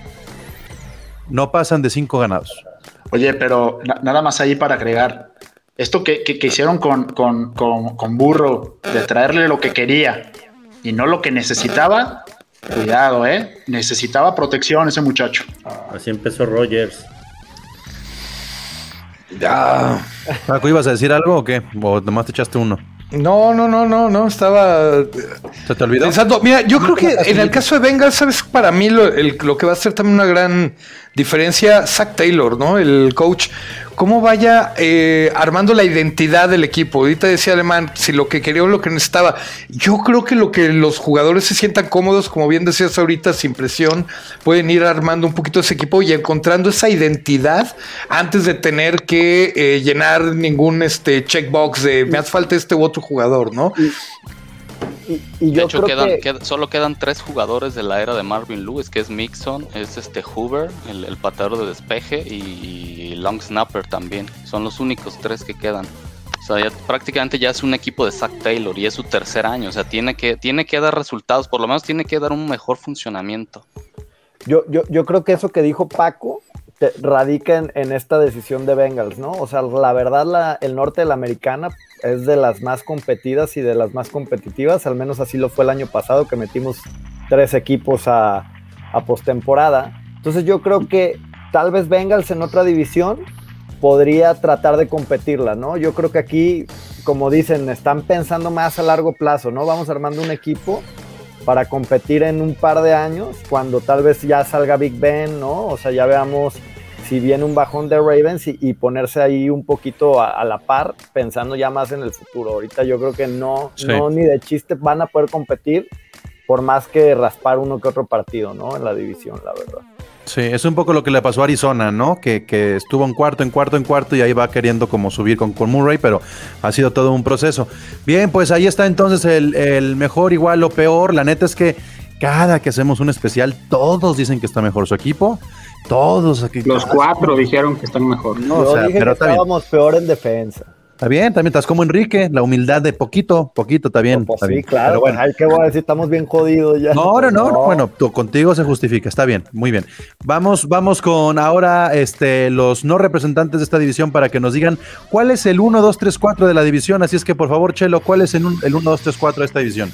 no pasan de cinco ganados. Oye, pero na- nada más ahí para agregar. Esto que, que- que hicieron con, con, con- con Burro, de traerle lo que quería y no lo que necesitaba, cuidado, ¿eh? Necesitaba protección ese muchacho. Así empezó Rogers. Ya. Paco, ¿ibas a decir algo o qué? ¿O nomás te echaste uno? No, no, no, no, no, estaba ¿Se te olvidó? pensando. Mira, yo creo que en el caso de Bengals, ¿sabes? Para mí lo, el- lo que va a ser también una gran diferencia, Zach Taylor, ¿no? El coach, cómo vaya eh, armando la identidad del equipo. Ahorita decía Alemán, si lo que quería o lo que necesitaba. Yo creo que lo que los jugadores se sientan cómodos, como bien decías ahorita, sin presión, pueden ir armando un poquito ese equipo y encontrando esa identidad antes de tener que eh, llenar ningún este checkbox de me hace falta este u otro jugador, ¿no? Y, y De yo hecho, creo quedan, que qued- solo quedan tres jugadores de la era de Marvin Lewis, que es Mixon, es este Hoover, el, el pateador de despeje, y, Long Snapper también. Son los únicos tres que quedan. O sea, ya prácticamente ya es un equipo de Zach Taylor y es su tercer año. O sea, tiene que, tiene que dar resultados, por lo menos tiene que dar un mejor funcionamiento. Yo, yo, yo creo que eso que dijo Paco radica en, esta decisión de Bengals, ¿no? O sea, la verdad, el norte de la americana es de las más competidas y de las más competitivas, al menos así lo fue el año pasado, que metimos tres equipos a, a postemporada. Entonces yo creo que tal vez Bengals en otra división podría tratar de competirla, ¿no? Yo creo que aquí, como dicen, están pensando más a largo plazo, ¿no? Vamos armando un equipo para competir en un par de años, cuando tal vez ya salga Big Ben, ¿no? O sea, ya veamos si viene un bajón de Ravens y, y ponerse ahí un poquito a, a la par, pensando ya más en el futuro. Ahorita yo creo que no, Sí. no ni de chiste van a poder competir, por más que raspar uno que otro partido, ¿no? En la división, la verdad. Sí, es un poco lo que le pasó a Arizona, ¿no? Que, que estuvo en cuarto, en cuarto, en cuarto y ahí va queriendo como subir con, con Murray, pero ha sido todo un proceso. Bien, pues ahí está entonces el, el mejor, igual o peor. La neta es que cada que hacemos un especial, todos dicen que está mejor su equipo. Todos aquí. Los cuatro dijeron que están mejor. No, Yo o sea, dije pero que bien. estábamos peor en defensa. Está bien, también estás como Enrique, la humildad de poquito, poquito está bien. Pues está sí, bien. claro. Pero bueno. Ay, ¿qué voy a decir? Estamos bien jodidos ya. No, no, no, no, bueno, tú- contigo se justifica, está bien, muy bien. Vamos, vamos con ahora este, los no representantes de esta división para que nos digan cuál es el 1, 2, 3, 4 de la división. Así es que, por favor, Chelo, ¿cuál es el, el 1, 2, 3, 4 de esta división?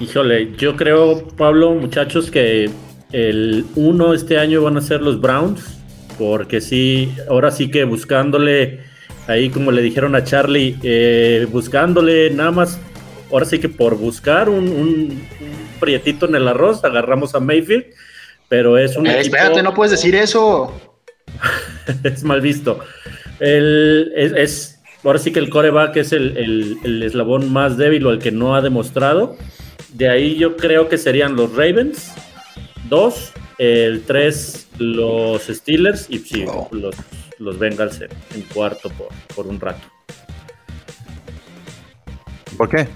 Híjole, yo creo, Pablo, muchachos, que el uno este año van a ser los Browns, porque sí, ahora sí que buscándole, ahí como le dijeron a Charlie, eh, buscándole nada más, ahora sí que por buscar un, un- un prietito en el arroz, agarramos a Mayfield, pero es un... Eh, equipo- espérate, no puedes decir eso. es mal visto. El, es, es- ahora sí que el coreback es el, el- el eslabón más débil o el que no ha demostrado. De ahí yo creo que serían los Ravens, dos, el tres, los Steelers y sí, los, los Bengals en, en cuarto por, por un rato. ¿Por qué?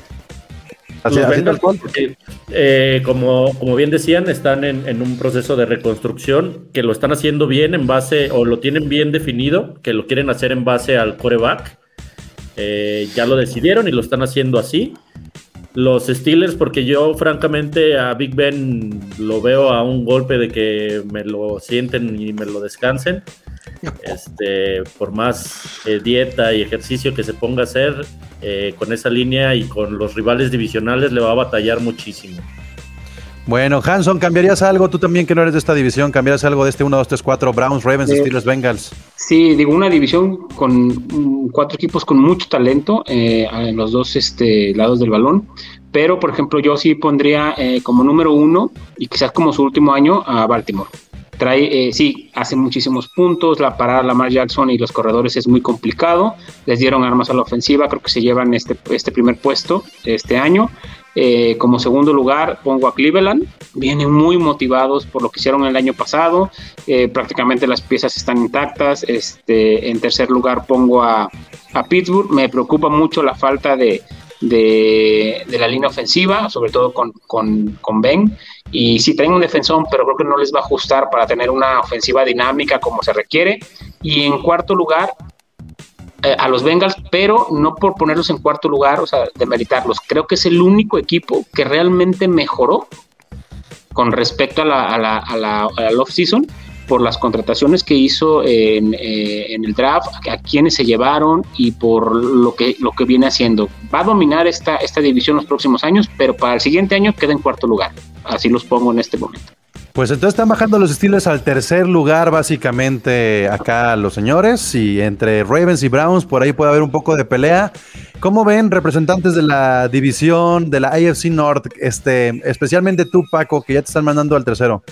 Así, Los así Bengals, porque, eh, como, como bien decían, están en, en un proceso de reconstrucción que lo están haciendo bien en base, o lo tienen bien definido, que lo quieren hacer en base al coreback. Eh, ya lo decidieron y lo están haciendo así. Los Steelers, porque yo francamente a Big Ben lo veo a un golpe de que me lo sienten y me lo descansen. Este, por más eh, dieta y ejercicio que se ponga a hacer, eh, con esa línea y con los rivales divisionales le va a batallar muchísimo. Bueno, Hanson, ¿cambiarías algo? Tú también que no eres de esta división, ¿cambiarías algo de este 1, 2, 3, 4? Browns, Ravens, Sí. Steelers, Bengals. Sí, digo, una división con mm, cuatro equipos con mucho talento eh, en los dos este, lados del balón. Pero, por ejemplo, yo sí pondría eh, como número uno, y quizás como su último año, a Baltimore. Trae, eh, sí, hace muchísimos puntos, la parada a Lamar Jackson y los corredores es muy complicado. Les dieron armas a la ofensiva, creo que se llevan este, este primer puesto este año. Eh, como segundo lugar pongo a Cleveland. Vienen muy motivados por lo que hicieron el año pasado. Eh, prácticamente las piezas están intactas. Este, en tercer lugar pongo a, a Pittsburgh. Me preocupa mucho la falta de, de, la línea ofensiva, sobre todo con, con, con Ben. Y sí, traen un defensor, pero creo que no les va a ajustar para tener una ofensiva dinámica como se requiere. Y en cuarto lugar, eh, a los Bengals, pero no por ponerlos en cuarto lugar, o sea, demeritarlos. Creo que es el único equipo que realmente mejoró con respecto a la, a la, a la, a la off-season por las contrataciones que hizo en, eh, el draft, a, a quienes se llevaron y por lo que, lo que viene haciendo. Va a dominar esta, esta división los próximos años, pero para el siguiente año queda en cuarto lugar. Así los pongo en este momento. Pues entonces están bajando los Steelers al tercer lugar, básicamente, acá los señores. Y entre Ravens y Browns, por ahí puede haber un poco de pelea. ¿Cómo ven, representantes de la división de la AFC North, este, especialmente tú, Paco, que ya te están mandando al tercero?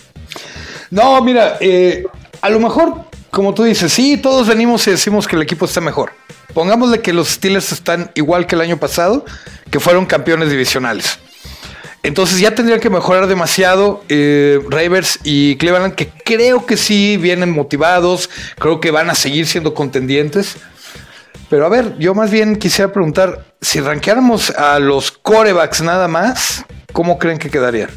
No, mira, eh, a lo mejor, como tú dices, sí, todos venimos y decimos que el equipo está mejor. Pongámosle que los Steelers están igual que el año pasado, que fueron campeones divisionales. Entonces ya tendrían que mejorar demasiado eh, y Cleveland, que creo que sí vienen motivados, creo que van a seguir siendo contendientes. Pero a ver, yo más bien quisiera preguntar, si rankeáramos a los corebacks nada más, ¿cómo creen que quedarían?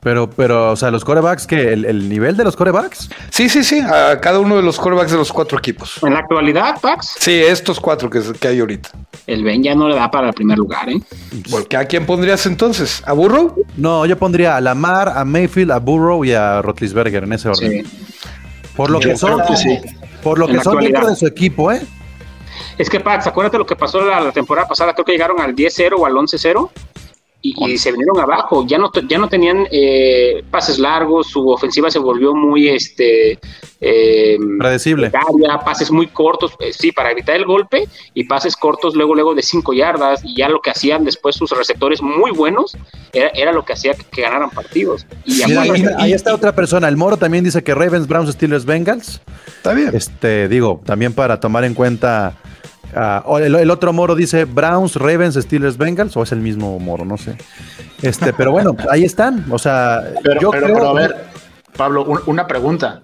Pero, pero, o sea, los corebacks, que el, el nivel de los corebacks. Sí, sí, sí, a cada uno de los corebacks de los cuatro equipos. En la actualidad, Pax, Sí, estos cuatro que, que hay ahorita. el Ben ya no le da para el primer lugar, ¿eh? Porque ¿A quién pondrías entonces? ¿A Burrow? No, yo pondría a Lamar, a Mayfield, a Burrow y a Rotlisberger en ese orden. Sí. Por lo Yo que son, creo que sí. por lo En que son dentro actualidad. de su equipo, ¿eh? Es que, Pax, acuérdate lo que pasó la, la temporada pasada, creo que llegaron al 10-0 o al 11-0 y, y se vinieron abajo. Ya no, ya no tenían eh, pases largos, su ofensiva se volvió muy este eh, Predecible. precaria, pases muy cortos, eh, sí, para evitar el golpe y pases cortos luego, luego de 5 yardas. Y ya lo que hacían después sus receptores muy buenos era, era lo que hacía que, que ganaran partidos. Y aparte- ahí, ahí está otra persona. El Moro también dice que Ravens, Browns, Steelers, Bengals. Está bien. Este, digo, también para tomar en cuenta. Ah, o el, el otro Moro dice Browns, Ravens, Steelers, Bengals, o es el mismo Moro, no sé. Este, pero bueno, ahí están. O sea, Pero, yo pero, creo- pero a ver, Pablo, un- una pregunta.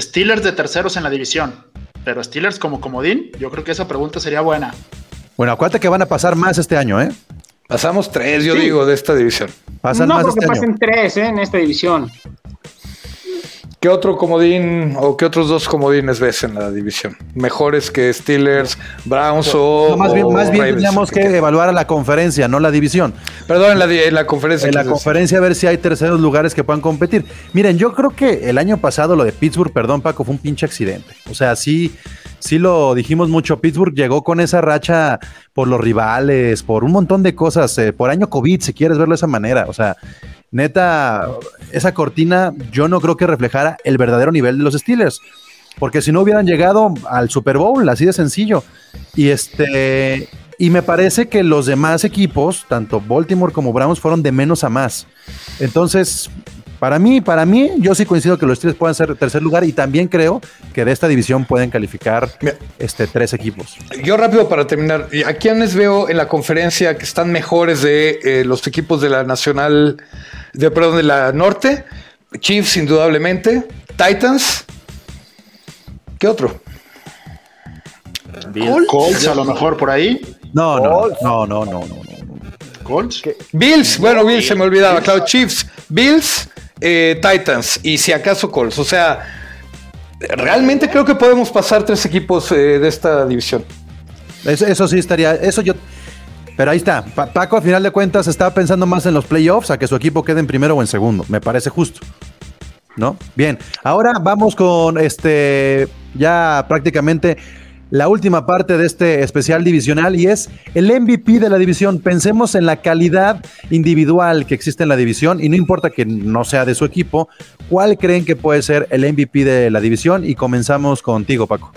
Steelers de terceros en la división, pero Steelers como comodín, yo creo que esa pregunta sería buena. Bueno, acuérdate que van a pasar más este año, ¿eh? Pasamos tres, yo digo, de esta división. Pasan no más creo que este año. pasen tres ¿eh? en esta división. ¿Qué otro comodín o qué otros dos comodines ves en la división? ¿Mejores que Steelers, Browns o.? No, más bien, o más bien que evaluar a la conferencia, no la división. Perdón, en la, di- en la conferencia. En la conferencia a ver si hay terceros lugares que puedan competir. Miren, yo creo que el año pasado lo de Pittsburgh, perdón Paco, fue un pinche accidente. O sea, sí, sí lo dijimos mucho. Pittsburgh llegó con esa racha por los rivales, por un montón de cosas, eh, por año COVID, si quieres verlo de esa manera. O sea, neta, esa cortina yo no creo que reflejara el verdadero nivel de los Steelers. Porque si no hubieran llegado al Super Bowl, así de sencillo. Y este. Y me parece que los demás equipos, tanto Baltimore como Browns, fueron de menos a más. Entonces, para mí, para mí, yo sí coincido que los Steelers pueden ser tercer lugar y también creo que de esta división pueden calificar Mira. este, tres equipos. Yo rápido para terminar. ¿A quiénes veo en la conferencia que están mejores de eh, los equipos de la Nacional, de perdón, de la Norte? Chiefs, indudablemente. Titans. ¿Qué otro? Bills. Colts a lo mejor por ahí. No, no, no, no, no, no, no. Colts. Bills. Bueno, Bills se me olvidaba. Claro, Chiefs, Bills, eh, Titans y si acaso Colts. O sea, realmente creo que podemos pasar tres equipos eh, de esta división. Eso, eso sí estaría, eso yo. Pero ahí está. Pa- Paco, a final de cuentas, estaba pensando más en los playoffs a que su equipo quede en primero o en segundo. Me parece justo. ¿No? Bien. Ahora vamos con este. Ya prácticamente la última parte de este especial divisional y es el MVP de la división. Pensemos en la calidad individual que existe en la división y no importa que no sea de su equipo, ¿cuál creen que puede ser el MVP de la división? Y comenzamos contigo, Paco.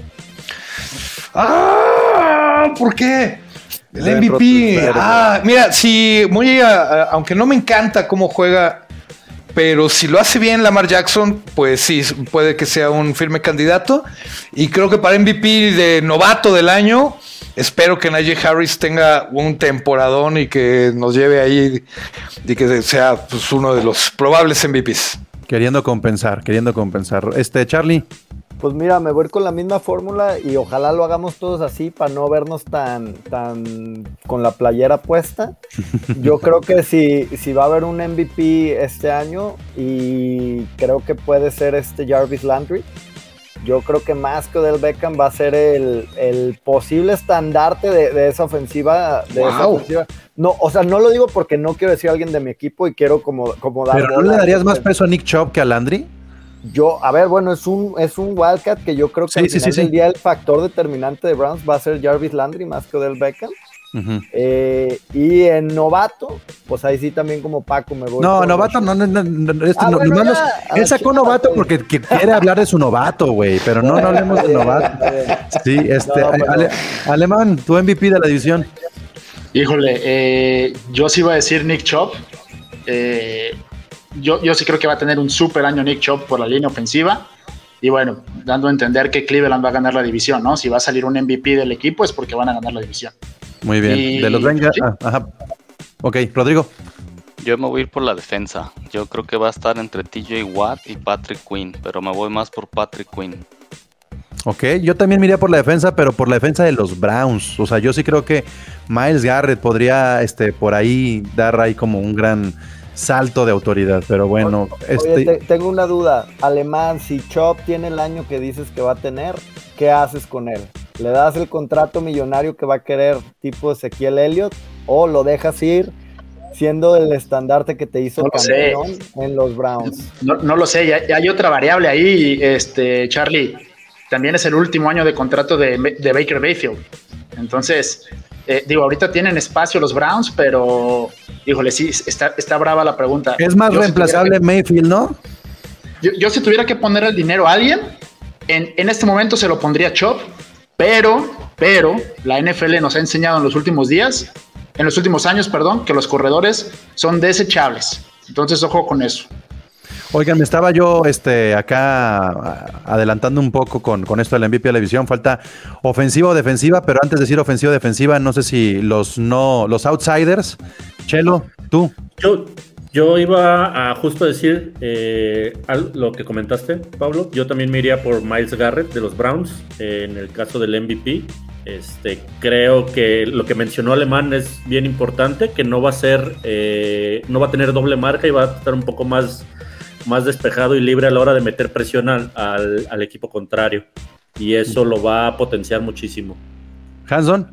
¡Ah! ¿Por qué? El MVP. Ah, mira, si muy aunque no me encanta cómo juega, pero si lo hace bien Lamar Jackson, pues sí, puede que sea un firme candidato. Y creo que para MVP de novato del año, espero que Najee Harris tenga un temporadón y que nos lleve ahí y que sea pues, uno de los probables MVPs. Queriendo compensar, queriendo compensar. Este, Charlie. Pues mira, me voy con la misma fórmula y ojalá lo hagamos todos así para no vernos tan, tan con la playera puesta. Yo creo que si, si va a haber un MVP este año y creo que puede ser este Jarvis Landry. Yo creo que más que Odell Beckham va a ser el, el posible estandarte de, de esa ofensiva. De esa Wow. ofensiva. No, o sea, no lo digo porque no quiero decir a alguien de mi equipo y quiero como, como dar ¿Pero no le darías más peso a Nick Chubb que a Landry? Yo, a ver, bueno, es un, es un Wildcat que yo creo que Sí, al sí, final sí, del sí. día el factor determinante de Browns va a ser Jarvis Landry más que Odell Beckham. Eh, y en novato, pues ahí sí también como Paco me voy. No, novato, no, no, no, no, este Ah, no, bueno, nomás ya, los- a él sacó novato pues. porque que quiere hablar de su novato, güey, pero no, no hablemos de novato. Sí, este, No, pero- Ale- Alemán, tu MVP de la división. Híjole, eh, yo sí iba a decir Nick Chop. Eh, yo, yo sí creo que va a tener un super año Nick Chop por la línea ofensiva. Y bueno, dando a entender que Cleveland va a ganar la división, ¿no? Si va a salir un MVP del equipo es porque van a ganar la división. Muy bien. Y- De los Bengals. sí. ah, ajá. Ok, Rodrigo. Yo me voy a ir por la defensa. Yo creo que va a estar entre TJ Watt y Patrick Quinn, pero me voy más por Patrick Quinn. Ok, yo también me iría por la defensa, pero por la defensa de los Browns. O sea, yo sí creo que Miles Garrett podría este, por ahí dar ahí como un gran salto de autoridad. Pero bueno, Oye, este, te- tengo una duda. Alemán, si Chop tiene el año que dices que va a tener, ¿qué haces con él? ¿Le das el contrato millonario que va a querer tipo Ezequiel Elliott o lo dejas ir siendo el estandarte que te hizo No lo sé. campeón en los Browns? No, no lo sé, ya, ya hay otra variable ahí, este, Charlie. También es el último año de contrato de, de Baker Mayfield. Entonces, eh, digo, ahorita tienen espacio los Browns, pero, híjole, sí, está, está brava la pregunta. es más Yo si reemplazable Mayfield, ¿no? yo, yo si tuviera que poner el dinero a alguien, en, en este momento se lo pondría a Chop, pero, pero, la NFL nos ha enseñado en los últimos días, en los últimos años, perdón, que los corredores son desechables. Entonces, ojo con eso. Oigan, estaba yo este, acá adelantando un poco con, con esto del MVP de la división. Falta ofensiva o defensiva, pero antes de decir ofensiva o defensiva, no sé si los no, los outsiders. Chelo, tú. Yo, yo iba a justo decir eh, lo que comentaste, Pablo. Yo también me iría por Miles Garrett de los Browns eh, en el caso del MVP. Este, creo que lo que mencionó Alemán es bien importante, que no va a ser, eh, no va a tener doble marca y va a estar un poco más más despejado y libre a la hora de meter presión al, al- al equipo contrario. Y eso lo va a potenciar muchísimo. Hanson,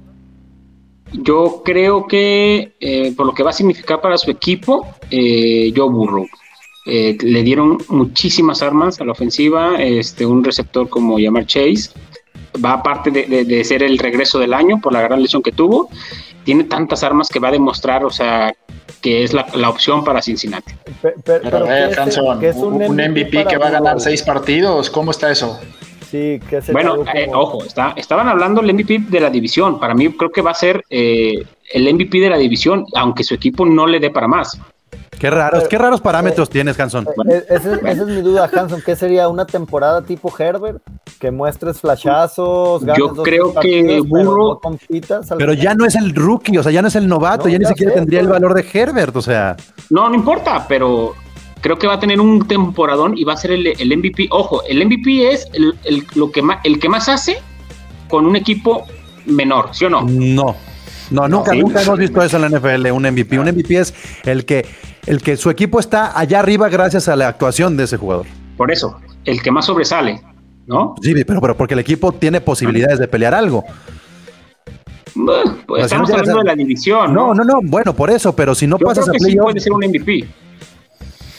Yo creo que eh, por lo que va a significar para su equipo, eh, Joe Burrow. Eh, le dieron muchísimas armas a la ofensiva, este, un receptor como Yamar Chase. Va aparte de, de- de ser el regreso del año por la gran lesión que tuvo. Tiene tantas armas que va a demostrar, o sea, que es la, la opción para Cincinnati. Pe- pe- Pero pero ver, ¿qué es- Hanson, qué es un, un MVP que va a ganar seis partidos, ¿cómo está eso? Sí, que Bueno, eh, ojo, está, estaban hablando del MVP de la división. Para mí creo que va a ser eh, el MVP de la división, aunque su equipo no le dé para más. Qué raros, qué raros parámetros eh, tienes, Hanson. Eh, ese- esa es mi duda, Hanson. ¿Qué sería una temporada tipo Herbert? Que muestres flashazos, ganes Yo creo que partidos, pero no Pero ya no es el rookie, o sea, ya no es el novato, No, ya ni siquiera sé, tendría el valor de Herbert, o sea. No, no importa, pero creo que va a tener un temporadón y va a ser el, el MVP. Ojo, el MVP es el, el- lo que más, el que más hace con un equipo menor, ¿sí o no? No. No, nunca, sí. nunca hemos visto eso en la NFL, un MVP. Un MVP es el que, el que su equipo está allá arriba gracias a la actuación de ese jugador. Por eso, el que más sobresale, ¿no? Sí, pero, pero porque el equipo tiene posibilidades de pelear algo. Bueno, pues estamos no hablando de la división, No, ¿no? no, no, bueno, por eso, pero si no Yo pasas creo a que sí playoff, puede ser un MVP.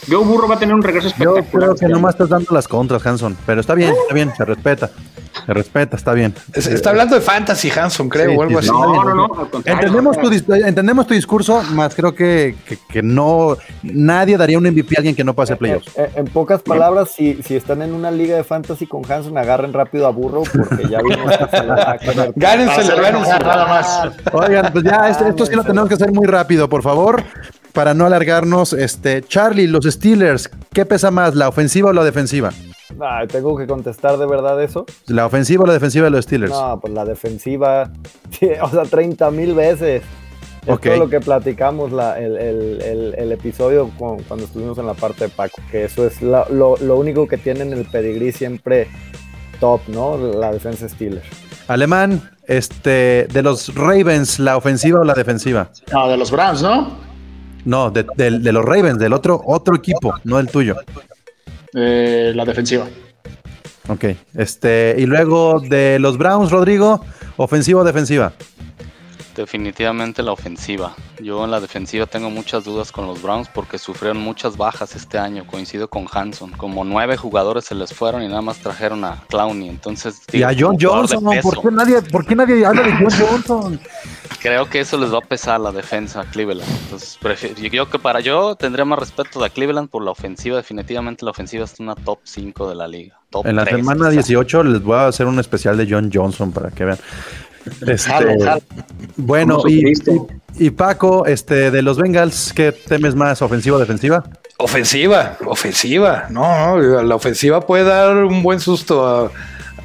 Joe Burro va a tener un regreso yo espectacular. creo que nomás estás dando las contras, Hanson. Pero está bien, está bien, se respeta. Se respeta, está bien. Es- Está hablando de Fantasy Hanson, creo, Sí, o algo sí, así. sí. No, no, no. Entendemos tu, entendemos tu discurso, más creo que, que, que no nadie daría un MVP a alguien que no pase playoffs. Eh, En pocas palabras, si, si están en una liga de fantasy con Hanson, agarren rápido a Burrow porque ya vimos que se la va a comer. Gánenselo, Hacer gánenselo. nada más. Oigan, pues ya, esto, esto sí lo tenemos que hacer muy rápido, por favor, para no alargarnos. Este, Charlie, los Steelers, ¿qué pesa más, la ofensiva o la defensiva? Ay, tengo que contestar de verdad eso. ¿La ofensiva o la defensiva de los Steelers? No, pues la defensiva, o sea, 30 mil veces. Es todo lo que platicamos la- el, el- el- el episodio con- cuando estuvimos en la parte de Paco, que eso es la- lo, lo único que tienen el pedigrí siempre top, ¿no? La defensa Steelers. Alemán, este, de los Ravens, ¿la ofensiva o la defensiva? No, de los Browns, ¿no? No, de, de los Ravens, del otro, otro equipo, no el tuyo. Eh, la defensiva. Ok, este, y luego de los Browns, Rodrigo, ofensiva o defensiva. Definitivamente la ofensiva. Yo en la defensiva tengo muchas dudas con los Browns porque sufrieron muchas bajas este año. Coincido con Hanson. Como nueve jugadores se les fueron y nada más trajeron a Clowney. Entonces, Y a John Johnson, ¿por qué, nadie, ¿por qué nadie habla de John Johnson? Creo que eso les va a pesar a la defensa a Cleveland. Entonces, prefi- yo que para yo tendría más respeto de Cleveland por la ofensiva. Definitivamente la ofensiva es una top 5 de la liga. Top En la 3, semana quizá. 18 les voy a hacer un especial de John Johnson para que vean. Este, Jalo, jalo. bueno, ¿Cómo y, y Paco, este, de los Bengals, ¿qué temes más, ofensiva o defensiva? Ofensiva, ofensiva. No, no, la ofensiva puede dar un buen susto a-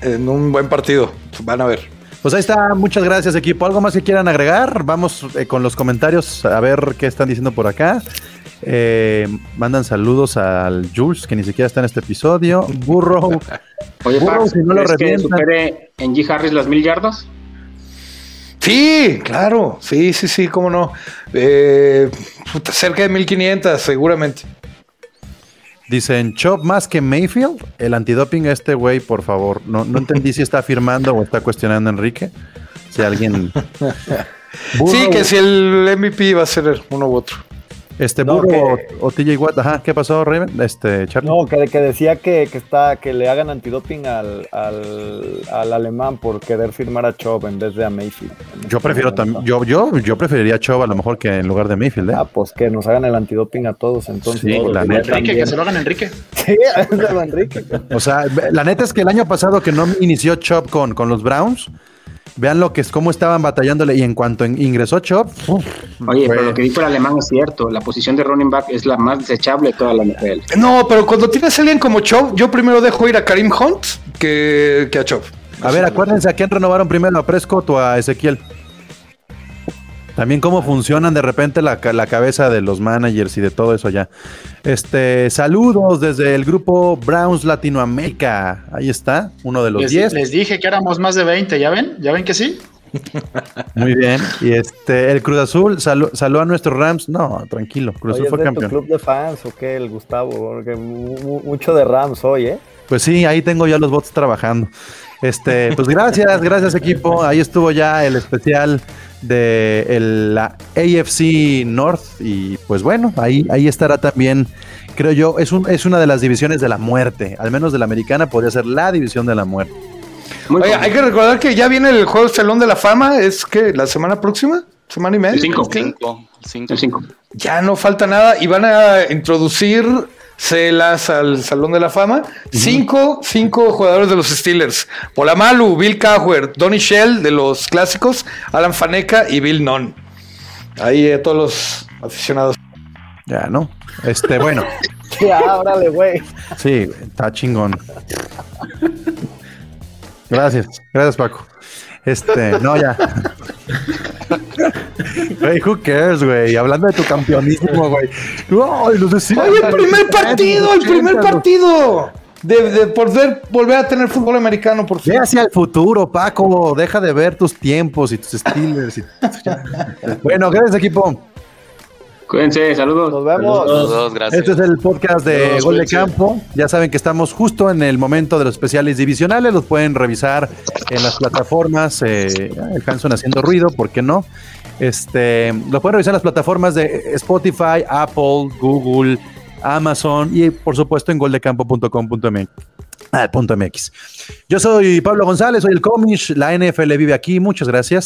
en un buen partido. Van a ver. Pues ahí está, muchas gracias equipo. ¿Algo más que quieran agregar? Vamos eh, con los comentarios a ver qué están diciendo por acá. Eh, mandan saludos al Jules, que ni siquiera está en este episodio. Burrow, Oye, Burrow, Pax, si no lo ¿crees que supere en G. Harris las mil yardas? Sí, claro. Sí, sí, sí, cómo no. Eh, puta, cerca de 1500, seguramente. Dicen Chop más que Mayfield. El antidoping a este güey, por favor. No, no entendí si está afirmando o está cuestionando a Enrique. Si alguien. Sí, que si el MVP va a ser uno u otro. Este No, burro que- o, o TJ Watt. Ajá, ¿qué pasó, Raven? Este, Charlie. No, que, que decía que, que está que le hagan antidoping al, al, al alemán por querer firmar a Chubb en vez de a Mayfield. Yo prefiero también. Yo, yo, yo preferiría a Chop a lo mejor que en lugar de Mayfield, ¿eh? Ah, pues que nos hagan el antidoping a todos entonces. Sí, Todos, la neta. Enrique, que se lo hagan Enrique. Sí, Enrique. O sea, la neta es que el año pasado que no inició Chop con, con los Browns, vean lo que es cómo estaban batallándole y en cuanto ingresó Chop, uf, Oye, fue- pero lo que dijo el alemán es cierto. La posición de running back es la más desechable de toda la NFL. No, pero cuando tienes a alguien como Chop, yo primero dejo ir a Karim Hunt que, que a Chop. A ver, acuérdense a quién renovaron primero, a Prescott o a Ezequiel. También cómo funcionan de repente la, la cabeza de los managers y de todo eso ya. Este, saludos desde el grupo Browns Latinoamérica. Ahí está, uno de los Les, 10. les dije que éramos más de 20, ¿ya ven? ¿Ya ven que sí? Muy bien. Y este, el Cruz Azul saló a nuestros Rams. No, tranquilo. Cruz Oye, Azul ¿es fue de tu campeón. club de fans o qué, el Gustavo? Porque mu- mu- mucho de Rams hoy, ¿eh? Pues sí, ahí tengo ya los bots trabajando. Este, pues gracias, gracias equipo. Ahí estuvo ya el especial de el- la AFC North y pues bueno, ahí, ahí estará también, creo yo, es, un, es una de las divisiones de la muerte, al menos de la americana podría ser la división de la muerte. Oye, hay que recordar que ya viene el juego Salón de la Fama. ¿Es que la semana próxima? ¿Semana y media? El cinco. Cinco, cinco. El 5. Ya no falta nada y van a introducir celas al Salón de la Fama. Cinco, cinco jugadores de los Steelers. Polamalu, Bill Cowher, Donny Shell de los clásicos, Alan Faneca y Bill Nunn. Ahí eh, todos los aficionados. Ya, ¿no? Este, bueno, Ya, órale, güey. sí, está chingón. Gracias, gracias Paco. Este, no, ya. Güey, who cares, güey? Hablando de tu campeonismo, güey. Ay, los decía- Oye, el primer partido, el primer partido de, de poder volver a tener fútbol americano, por fin. Ve hacia el futuro, Paco. Deja de ver tus tiempos y tus Steelers. y- bueno, gracias, equipo. Cuídense, saludos. Nos vemos. Los dos, gracias. Este es el podcast de Saludos, Gol de cuídense. Campo. Ya saben que estamos justo en el momento de los especiales divisionales. Los pueden revisar en las plataformas. Eh, el Hanson haciendo ruido, ¿por qué no? Este, lo pueden revisar en las plataformas de Spotify, Apple, Google, Amazon y por supuesto en goldecampo.com.mx. Ah, punto MX. Yo soy Pablo González, soy el Comish, la NFL vive aquí, muchas gracias.